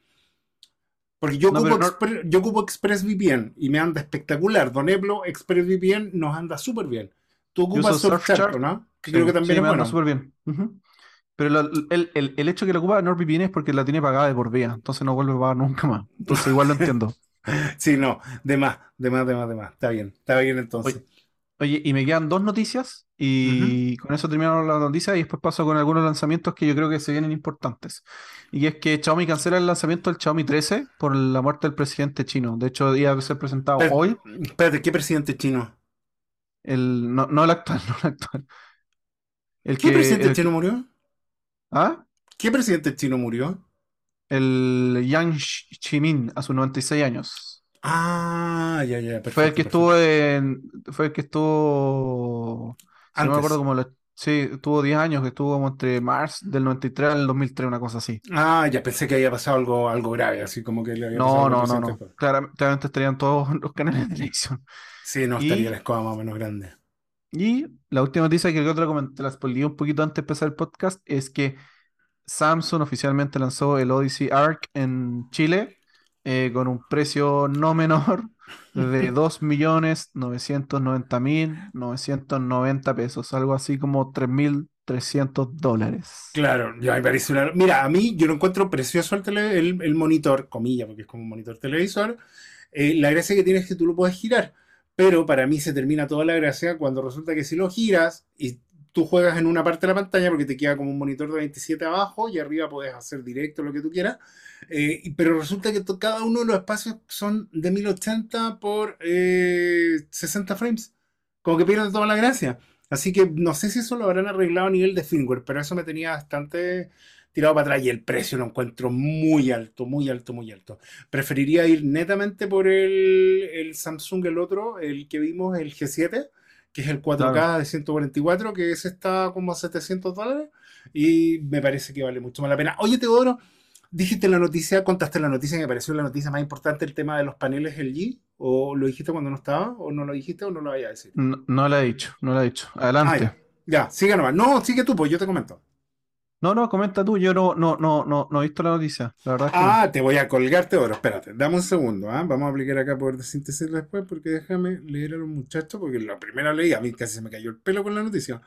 Porque yo No, ocupo, Nord- Expre- yo ocupo ExpressVPN y me anda espectacular. Don Eblo, ExpressVPN nos anda súper bien. Tú ocupas Surfshark, ¿no? Que sí, creo que también sí, es bueno. súper bien. Pero la- el, el, el hecho que la ocupa NordVPN es porque la tiene pagada de por vida, entonces no vuelve a pagar nunca más. Entonces igual lo entiendo. [laughs] Sí, no, de más, de más, de más, de más. Está bien, está bien entonces. Oye, Oye, y me quedan dos noticias y con eso terminamos las noticias y después paso con algunos lanzamientos que yo creo que se vienen importantes. Y es que Xiaomi cancela el lanzamiento del Xiaomi 13 por la muerte del presidente chino. De hecho, iba a ser presentado Espérate, hoy, espérate, ¿qué presidente chino? El, no, no el actual, [laughs] no el actual. El ¿Qué que, presidente el, chino murió? ¿ah? ¿Qué presidente chino murió? El Yang Ximin a sus 96 años. Ah, ya, ya, Fue el perfecto, que perfecto. estuvo en, fue el que estuvo, no me acuerdo como, lo- sí, estuvo 10 años, que estuvo como entre marzo del 93 al 2003, una cosa así. Ah, ya pensé que había pasado algo, algo grave, así como que le había pasado No, al no, no, presidente no. después. Claramente, claramente estarían todos [laughs] los canales de televisión. Sí, no, estaría la Y, escoba más o menos grande. y la última noticia que otra comenté, la spoileé un poquito antes de empezar el podcast, es que Samsung oficialmente lanzó el Odyssey Arc en Chile eh, con un precio no menor de [laughs] 2.990.990 pesos, algo así como 3.300 dólares. Claro, ya me parece una... Mira, a mí yo lo encuentro precioso el, tele- el, el monitor, comilla, porque es como un monitor televisor. Eh, la gracia que tiene es que tú lo puedes girar, pero para mí se termina toda la gracia cuando resulta que si lo giras y tú juegas en una parte de la pantalla porque te queda como un monitor de 27 abajo y arriba puedes hacer directo lo que tú quieras. Eh, pero resulta que cada uno de los espacios son de 1080 por eh, 60 frames. Como que pierde toda la gracia. Así que no sé si eso lo habrán arreglado a nivel de firmware, pero eso me tenía bastante tirado para atrás y el precio lo encuentro muy alto, muy alto, muy alto. Preferiría ir netamente por el, el Samsung, el otro, el que vimos, el G7, que es el 4K Claro. de 144, que ese está como a 700 dólares y me parece que vale mucho más la pena. Oye, Teodoro, dijiste la noticia, contaste la noticia, me pareció la noticia más importante el tema de los paneles LG, o lo dijiste cuando no estaba, o no lo dijiste o no lo vaya a decir. No, no la he dicho, no la he dicho. Ah, Adelante. ya, ya, sigue nomás. No, sigue tú, pues yo te comento. No, no, comenta tú, yo no, no, no, no, no he visto la noticia. La verdad es que no. Ah, te voy a colgarte oro. Espérate, dame un segundo. ¿ah? Vamos a aplicar acá poder de síntesis después, porque déjame leer a los muchachos, porque la primera leí, a mí casi se me cayó el pelo con la noticia.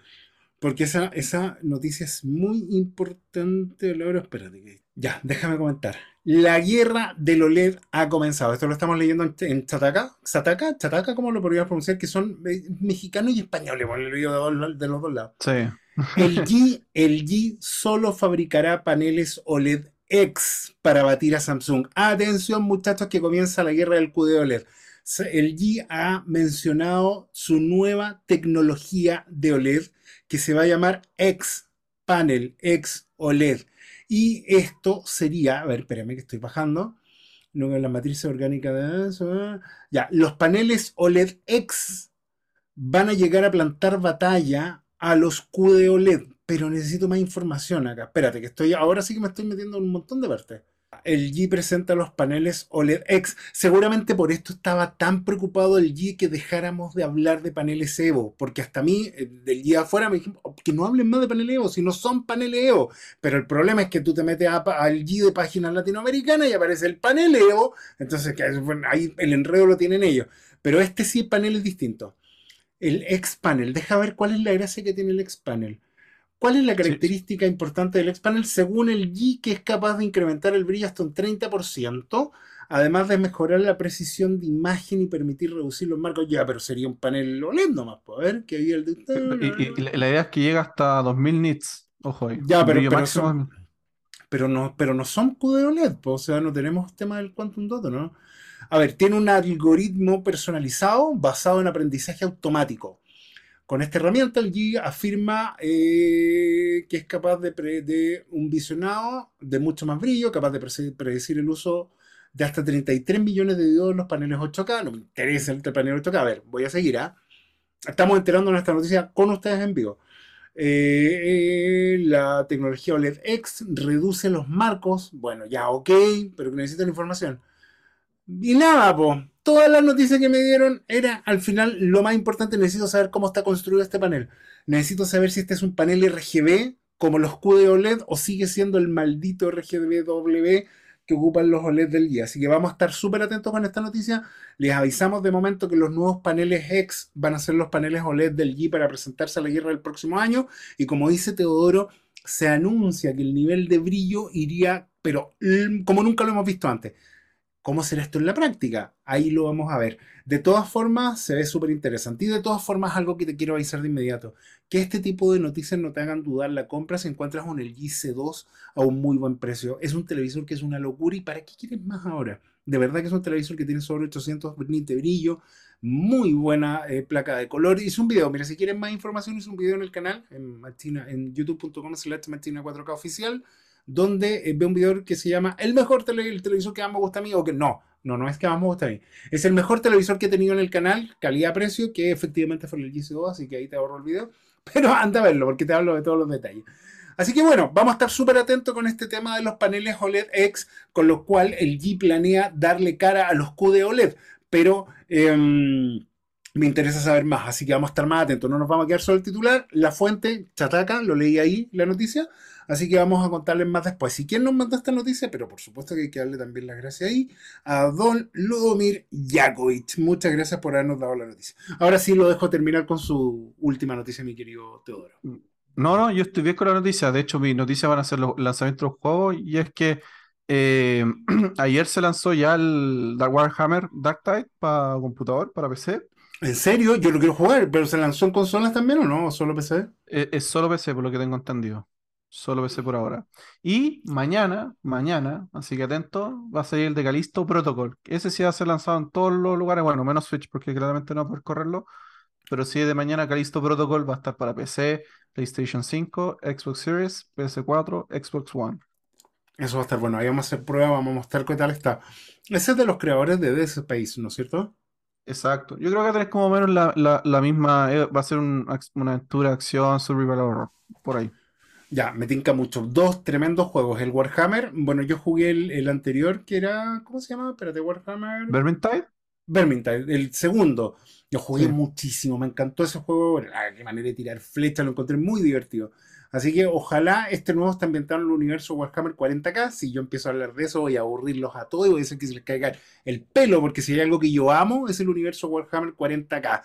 Porque esa, esa noticia es muy importante. Laura, espérate. Ya, déjame comentar. La guerra del OLED ha comenzado. Esto lo estamos leyendo en, en Chataca. ¿Chataca? ¿Chataca? ¿Cómo lo podrías pronunciar? Que son eh, mexicanos y españoles, por el de, de los dos lados. Sí. LG, LG solo fabricará paneles OLED X para batir a Samsung. Atención, muchachos, que comienza la guerra del QD OLED. S- LG ha mencionado su nueva tecnología de OLED que se va a llamar X Panel, X OLED. Y esto sería, a ver, espérame que estoy bajando. No, la matriz orgánica de eso. ah. Ya, los paneles OLED X van a llegar a plantar batalla a los QD OLED, pero necesito más información acá. Espérate, que estoy, ahora sí que me estoy metiendo en un montón de partes. El G presenta los paneles OLED X. Seguramente por esto estaba tan preocupado el G que dejáramos de hablar de paneles Evo, porque hasta mí, eh, del G afuera, me dijeron "Oh, que no hablen más de paneles Evo, si no son paneles Evo. Pero el problema es que tú te metes al G de páginas latinoamericanas y aparece el panel Evo, entonces que, ahí el enredo lo tienen ellos. Pero este sí, panel es distinto. El X-Panel, deja ver cuál es la gracia que tiene el X-Panel. ¿Cuál es la Sí, característica importante del X-Panel? Según el G, que es capaz de incrementar el brillo hasta un 30%, además de mejorar la precisión de imagen y permitir reducir los marcos. Ya, pero sería un panel OLED nomás, pues, a ver, que había el Y, y- y de... la idea es que llega hasta 2000 nits. Ojo ahí. Ya, pero, pero, máximo. son, pero, no, pero no son QD OLED, pues, o sea, no tenemos tema del Quantum Dot, ¿no? A ver, tiene un algoritmo personalizado basado en aprendizaje automático. Con esta herramienta, el G afirma eh, que es capaz de, un visionado de mucho más brillo, capaz de predecir el uso de hasta 33 millones de diodos en los paneles 8K. No me interesa el panel 8K. A ver, voy a seguir, ¿ah? Estamos enterando de esta noticia con ustedes en vivo. Eh, eh, la tecnología OLED X reduce los marcos. Bueno, ya, ok, pero necesito la información. Y nada, po. Todas las noticias que me dieron era al final lo más importante. Necesito saber cómo está construido este panel. Necesito saber si este es un panel RGB como los QD OLED o sigue siendo el maldito RGB que ocupan los OLED del día. Así que vamos a estar súper atentos con esta noticia. Les avisamos de momento que los nuevos paneles X van a ser los paneles OLED del G para presentarse a la guerra del próximo año. Y como dice Teodoro, se anuncia que el nivel de brillo iría, pero mm, como nunca lo hemos visto antes. ¿Cómo será esto en la práctica? Ahí lo vamos a ver. De todas formas, se ve súper interesante. Y de todas formas, algo que te quiero avisar de inmediato. Que este tipo de noticias no te hagan dudar la compra si encuentras un LG C2 a un muy buen precio. Es un televisor que es una locura. ¿Y para qué quieres más ahora? De verdad que es un televisor que tiene sobre 800 nits de brillo. Muy buena eh, placa de color. Hice un video. Mira, si quieres más información, hice un video en el canal, en, en youtube.com slash martina 4K oficial donde eh, veo un video que se llama el mejor tele- el televisor que más me gusta a mí, o que no, no, no es que más me gusta a mí. Es el mejor televisor que he tenido en el canal, calidad-precio, que efectivamente fue el GC2, así que ahí te ahorro el video. [laughs] Pero anda a verlo, porque te hablo de todos los detalles. Así que bueno, vamos a estar súper atentos con este tema de los paneles OLED X, con lo cual el G planea darle cara a los QD OLED. Pero em, me interesa saber más, así que vamos a estar más atentos. No nos vamos a quedar solo el titular. La fuente, Chataca, lo leí ahí, la noticia. Así que vamos a contarles más después. Si quién nos mandó esta noticia, pero por supuesto que hay que darle también las gracias ahí a don Ludomir Jakovic. Muchas gracias por habernos dado la noticia. Ahora sí lo dejo terminar con su última noticia, mi querido Teodoro. No, no, yo estoy bien con la noticia. De hecho, mi noticia van a ser los lanzamientos de los juegos. Y es que eh, [clears throat] ayer se lanzó ya el Dark Warhammer Dark Tide para computador, para PC. ¿En serio? Yo lo quiero jugar, pero ¿se lanzó en consolas también o no? ¿O solo PC? Eh, es solo PC, por lo que tengo entendido. Solo PC por ahora. Y mañana, mañana, así que atento, va a salir el de Callisto Protocol. Ese sí va a ser lanzado en todos los lugares, bueno, menos Switch, porque claramente no va a poder correrlo. Pero sí, de mañana Callisto Protocol va a estar para PC, PlayStation 5, Xbox Series, PS4, Xbox One. Eso va a estar bueno. Ahí vamos a hacer prueba, vamos a mostrar qué tal está. Ese es de los creadores de Dead Space, ¿no es cierto? Exacto. Yo creo que tenés como menos la, la- la misma. eh, va a ser un una aventura, acción, survival horror. Por ahí. Ya, me tinca mucho. Dos tremendos juegos. El Warhammer, bueno, yo jugué el, el anterior que era, ¿cómo se llama? Espérate, Warhammer. Vermintide, Vermintide, el segundo. Lo jugué sí. muchísimo, me encantó ese juego. Ah, qué manera de tirar flechas, lo encontré muy divertido. Así que ojalá este nuevo esté ambientado en el universo Warhammer 40k. Si yo empiezo a hablar de eso, voy a aburrirlos a todos y voy a decir que se les caiga el pelo, porque si hay algo que yo amo es el universo Warhammer 40k.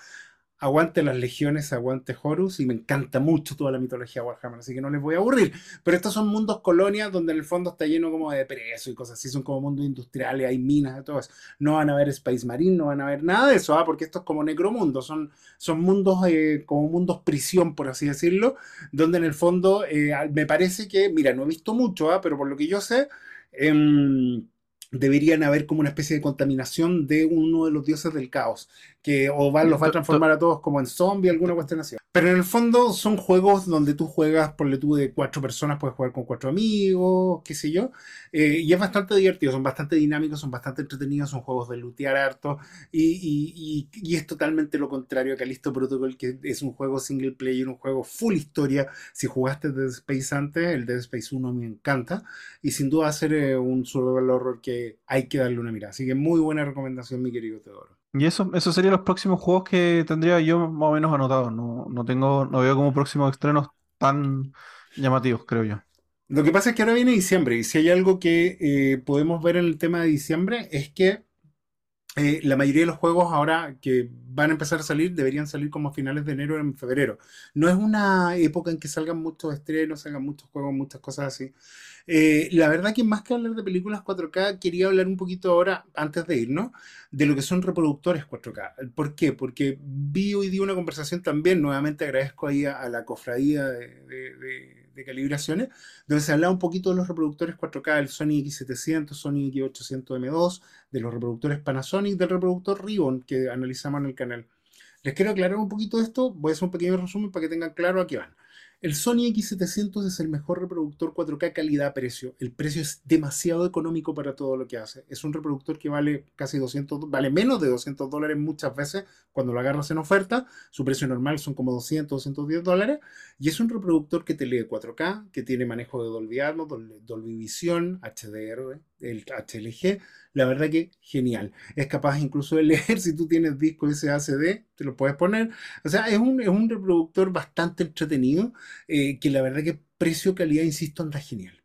Aguante las legiones, aguante Horus, y me encanta mucho toda la mitología Warhammer, así que no les voy a aburrir. Pero estos son mundos colonias donde en el fondo está lleno como de preso y cosas así, son como mundos industriales, hay minas de todo eso. No van a ver Space Marine, no van a ver nada de eso, ¿ah? porque esto es como necromundo, son, son mundos eh, como mundos prisión, por así decirlo, donde en el fondo eh, me parece que, mira, no he visto mucho, ¿ah? pero por lo que yo sé, em, deberían haber como una especie de contaminación de uno de los dioses del caos, que o va, los va a transformar a todos como en zombie, alguna cuestión así. Pero en el fondo son juegos donde tú juegas, por tú de cuatro personas, puedes jugar con cuatro amigos, qué sé yo, eh, y es bastante divertido, son bastante dinámicos, son bastante entretenidos, son juegos de lootear harto, y, y- y- y es totalmente lo contrario a Callisto Protocol, que es un juego single player, un juego full historia. Si jugaste Dead Space antes, el Dead Space 1 me encanta, y sin duda va a ser eh, un survival horror que hay que darle una mirada. Así que muy buena recomendación, mi querido Teodoro. Y eso, esos serían los próximos juegos que tendría yo más o menos anotados. No, no tengo, no veo como próximos estrenos tan llamativos, creo yo. Lo que pasa es que ahora viene diciembre, y si hay algo que eh, podemos ver en el tema de diciembre es que eh, la mayoría de los juegos ahora que van a empezar a salir deberían salir como a finales de enero o en febrero. No es una época en que salgan muchos estrenos, salgan muchos juegos, muchas cosas así. Eh, la verdad que más que hablar de películas 4K, quería hablar un poquito ahora, antes de irnos, de lo que son reproductores 4K. ¿Por qué? Porque vi hoy día una conversación también, nuevamente agradezco ahí a, la cofradía de- de calibraciones, donde se hablaba un poquito de los reproductores 4K, el Sony X700, Sony X800M2, de los reproductores Panasonic, del reproductor Ribbon que analizamos en el canal. Les quiero aclarar un poquito esto, voy a hacer un pequeño resumen para que tengan claro a qué van. El Sony X700 es el mejor reproductor 4K calidad-precio. El precio es demasiado económico para todo lo que hace. Es un reproductor que vale casi 200, vale menos de 200 dólares muchas veces cuando lo agarras en oferta. Su precio normal son como 200, 210 dólares. Y es un reproductor que te lee 4K, que tiene manejo de Dolby Atmos, Dol- Dolby Vision, HDR, el HLG. La verdad que genial. Es capaz incluso de [laughs] leer si tú tienes disco SACD, te lo puedes poner. O sea, es un, es un reproductor bastante entretenido, eh, que la verdad que precio-calidad, insisto, anda genial.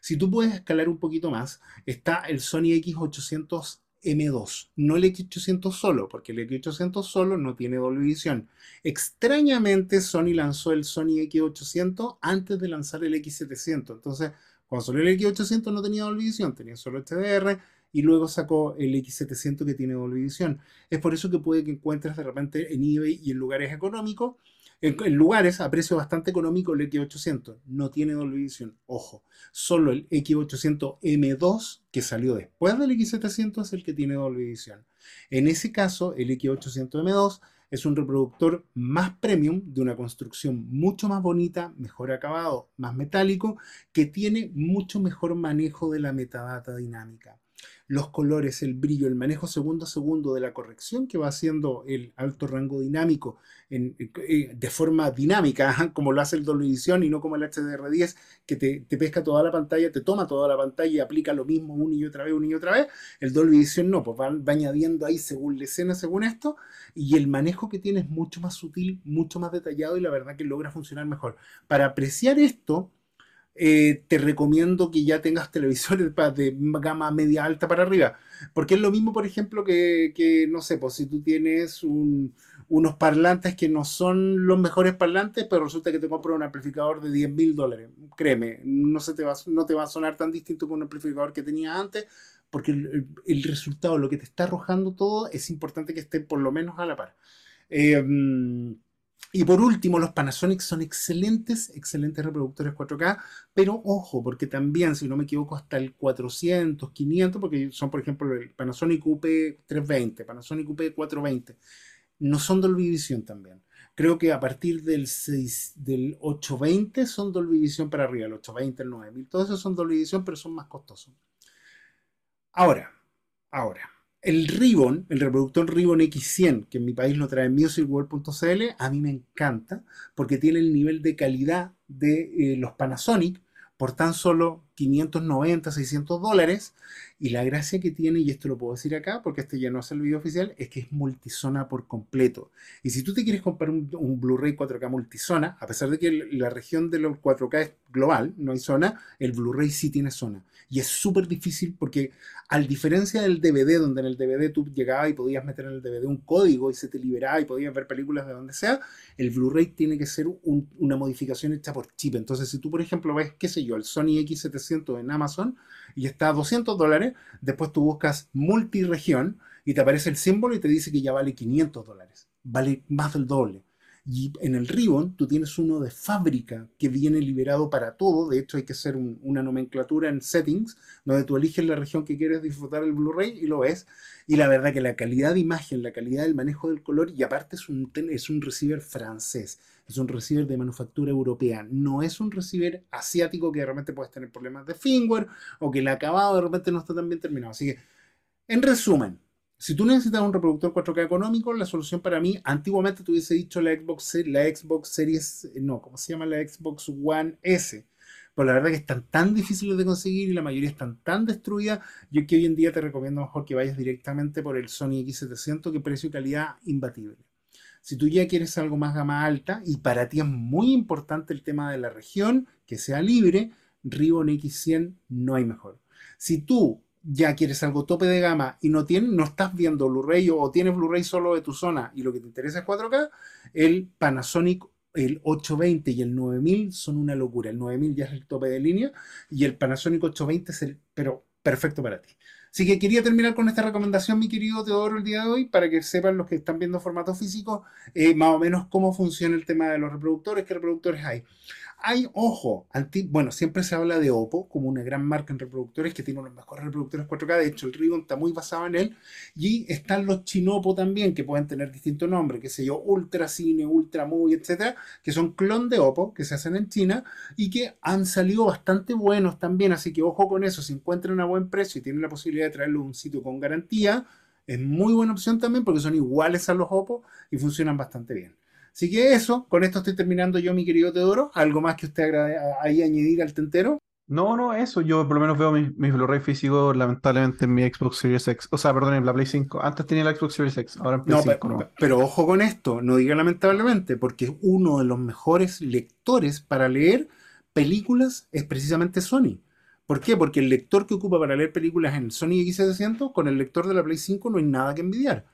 Si tú puedes escalar un poquito más, está el Sony X800 M2, no el X800 solo, porque el X800 solo no tiene Dolby Vision. Extrañamente, Sony lanzó el Sony X800 antes de lanzar el X700. Entonces, cuando salió el X800 no tenía Dolby Vision, tenía solo HDR y luego sacó el X700 que tiene Dolby Vision. Es por eso que puede que encuentres de repente en eBay y en lugares económicos, en, en lugares a precio bastante económico el X800. No tiene Dolby Vision, ojo. Solo el X800 M2 que salió después del X700 es el que tiene Dolby Vision. En ese caso, el X800 M2 es un reproductor más premium, de una construcción mucho más bonita, mejor acabado, más metálico, que tiene mucho mejor manejo de la metadata dinámica. Los colores, el brillo, el manejo segundo a segundo de la corrección que va haciendo el alto rango dinámico en- eh, de forma dinámica, [laughs] como lo hace el Dolby Vision y no como el HDR10, que te, te pesca toda la pantalla, te toma toda la pantalla y aplica lo mismo una y otra vez, una y otra vez. El Dolby Vision no, pues va, va añadiendo ahí según la escena, según esto, y el manejo que tiene es mucho más sutil, mucho más detallado y la verdad que logra funcionar mejor. Para apreciar esto, eh, te recomiendo que ya tengas televisores de gama media alta para arriba. Porque es lo mismo, por ejemplo, que, que, no sé, pues si tú tienes un- unos parlantes que no son los mejores parlantes, pero resulta que te compras un amplificador de 10 mil dólares. Créeme, no, se te va, no te va a sonar tan distinto con un amplificador que tenías antes, porque el, el- resultado, lo que te está arrojando todo, es importante que esté por lo menos a la par. Em, y por último, los Panasonic son excelentes, excelentes reproductores 4K, pero ojo, porque también, si no me equivoco, hasta el 400, 500, porque son, por ejemplo, el Panasonic UP320, Panasonic UP420, no son Dolby Vision también. Creo que a partir del, 6, del 820 son Dolby Vision para arriba, el 820, el 9000, todos esos son Dolby Vision, pero son más costosos. Ahora, ahora, el Ribbon, el reproductor Ribbon X100, que en mi país lo trae musicworld.cl, a mí me encanta porque tiene el nivel de calidad de eh, los Panasonic por tan solo 590, 600 dólares. Y la gracia que tiene, y esto lo puedo decir acá porque este ya no es el video oficial, es que es multizona por completo. Y si tú te quieres comprar un, Blu-ray 4K multizona, a pesar de que la región de los 4K es global, no hay zona, el Blu-ray sí tiene zona. Y es súper difícil porque, al diferencia del DVD, donde en el DVD tú llegabas y podías meter en el DVD un código y se te liberaba y podías ver películas de donde sea, el Blu-ray tiene que ser una modificación hecha por chip. Entonces, si tú, por ejemplo, ves, qué sé yo, el Sony X700 en Amazon y está a 200 dólares, después tú buscas multiregión y te aparece el símbolo y te dice que ya vale 500 dólares. Vale más del doble. Y en el Ribbon tú tienes uno de fábrica que viene liberado para todo. De hecho, hay que hacer una nomenclatura en settings donde tú eliges la región que quieres disfrutar el Blu-ray y lo ves. Y la verdad que la calidad de imagen, la calidad del manejo del color, y aparte es un, es un receiver francés, es un receiver de manufactura europea, no es un receiver asiático que de repente puedes tener problemas de firmware o que el acabado de repente no está tan bien terminado. Así que, en resumen, si tú necesitas un reproductor 4K económico, la solución para mí, antiguamente te hubiese dicho la Xbox, la Xbox Series, no, ¿cómo se llama? La Xbox One S. Pero la verdad que están tan difíciles de conseguir y la mayoría están tan destruidas, yo que hoy en día te recomiendo mejor que vayas directamente por el Sony X700, que precio y calidad imbatible. Si tú ya quieres algo más gama alta y para ti es muy importante el tema de la región, que sea libre, Ribbon X100 no hay mejor. Si tú ya quieres algo tope de gama y no, tienes, no estás viendo Blu-ray o, tienes Blu-ray solo de tu zona y lo que te interesa es 4K, el Panasonic el 820 y el 9000 son una locura. El 9000 ya es el tope de línea y el Panasonic 820 es el, pero perfecto para ti. Así que quería terminar con esta recomendación, mi querido Teodoro, el día de hoy, para que sepan los que están viendo formato físico, eh, más o menos cómo funciona el tema de los reproductores, qué reproductores hay hay, ojo, bueno, siempre se habla de Oppo como una gran marca en reproductores que tiene unos mejores reproductores 4K. De hecho, el Ribbon está muy basado en él. Y están los Chinopo también, que pueden tener distintos nombres, que sé yo, Ultra Cine, Ultra Movie, etcétera, que son clon de Oppo, que se hacen en China y que han salido bastante buenos también. Así que ojo con eso, si encuentran a buen precio y tienen la posibilidad de traerlo a un sitio con garantía, es muy buena opción también porque son iguales a los Oppo y funcionan bastante bien. Así que eso, con esto estoy terminando yo, mi querido Teodoro. ¿Algo más que usted ahí añadir al tentero? No, no, eso. Yo por lo menos veo mis, mis Blu-ray físicos, lamentablemente, en mi Xbox Series X. O sea, perdón, en la Play 5. Antes tenía la Xbox Series X, ahora en Play 5. no. pero ojo con esto, no diga lamentablemente, porque uno de los mejores lectores para leer películas es precisamente Sony. ¿Por qué? Porque el lector que ocupa para leer películas en Sony X700 con el lector de la Play 5 no hay nada que envidiar.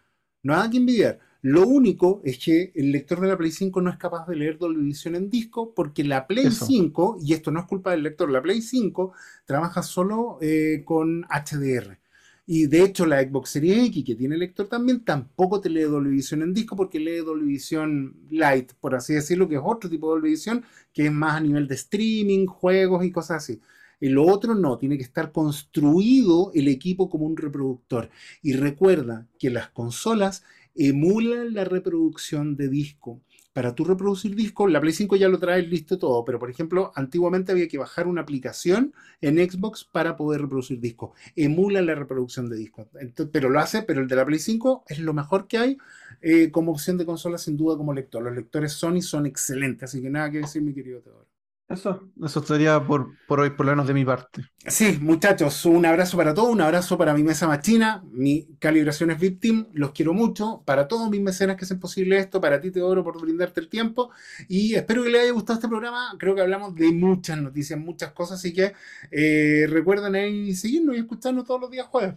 Nada que envidiar. Lo único es que el lector de la Play 5 no es capaz de leer Dolby Vision en disco porque la Play 5, y esto no es culpa del lector, la Play 5 trabaja solo eh, con HDR. Y de hecho la Xbox Series X, que tiene lector también, tampoco te lee Dolby Vision en disco porque lee Dolby Vision Lite, por así decirlo, que es otro tipo de Dolby Vision, que es más a nivel de streaming, juegos y cosas así. El otro no, tiene que estar construido el equipo como un reproductor. Y recuerda que las consolas emula la reproducción de disco. Para tú reproducir disco, la Play 5 ya lo trae listo todo, pero por ejemplo, antiguamente había que bajar una aplicación en Xbox para poder reproducir disco. Emula la reproducción de disco, pero lo hace, pero el de la Play 5 es lo mejor que hay eh, como opción de consola, sin duda, como lector. Los lectores Sony son excelentes, así que nada que decir, mi querido Teodoro. Eso, eso sería por, por hoy, por lo menos de mi parte. Sí, muchachos, un abrazo para todos, un abrazo para mi mesa machina, mi calibración es Victim, los quiero mucho, para todos mis mecenas que hacen posible esto, para ti Teodoro por brindarte el tiempo y espero que les haya gustado este programa, creo que hablamos de muchas noticias, muchas cosas, así que eh, recuerden seguirnos y escucharnos todos los días jueves.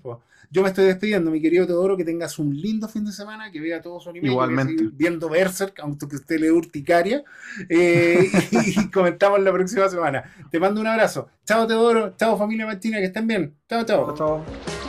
Yo me estoy despidiendo, mi querido Teodoro, que tengas un lindo fin de semana, que vea todo su anime, Igualmente. viendo Berserk, aunque usted le urticaria, eh, [laughs] y comentamos la próxima semana. Te mando un abrazo. Chao Teodoro, chao familia Martina, que estén bien. Chao, chao. Chao.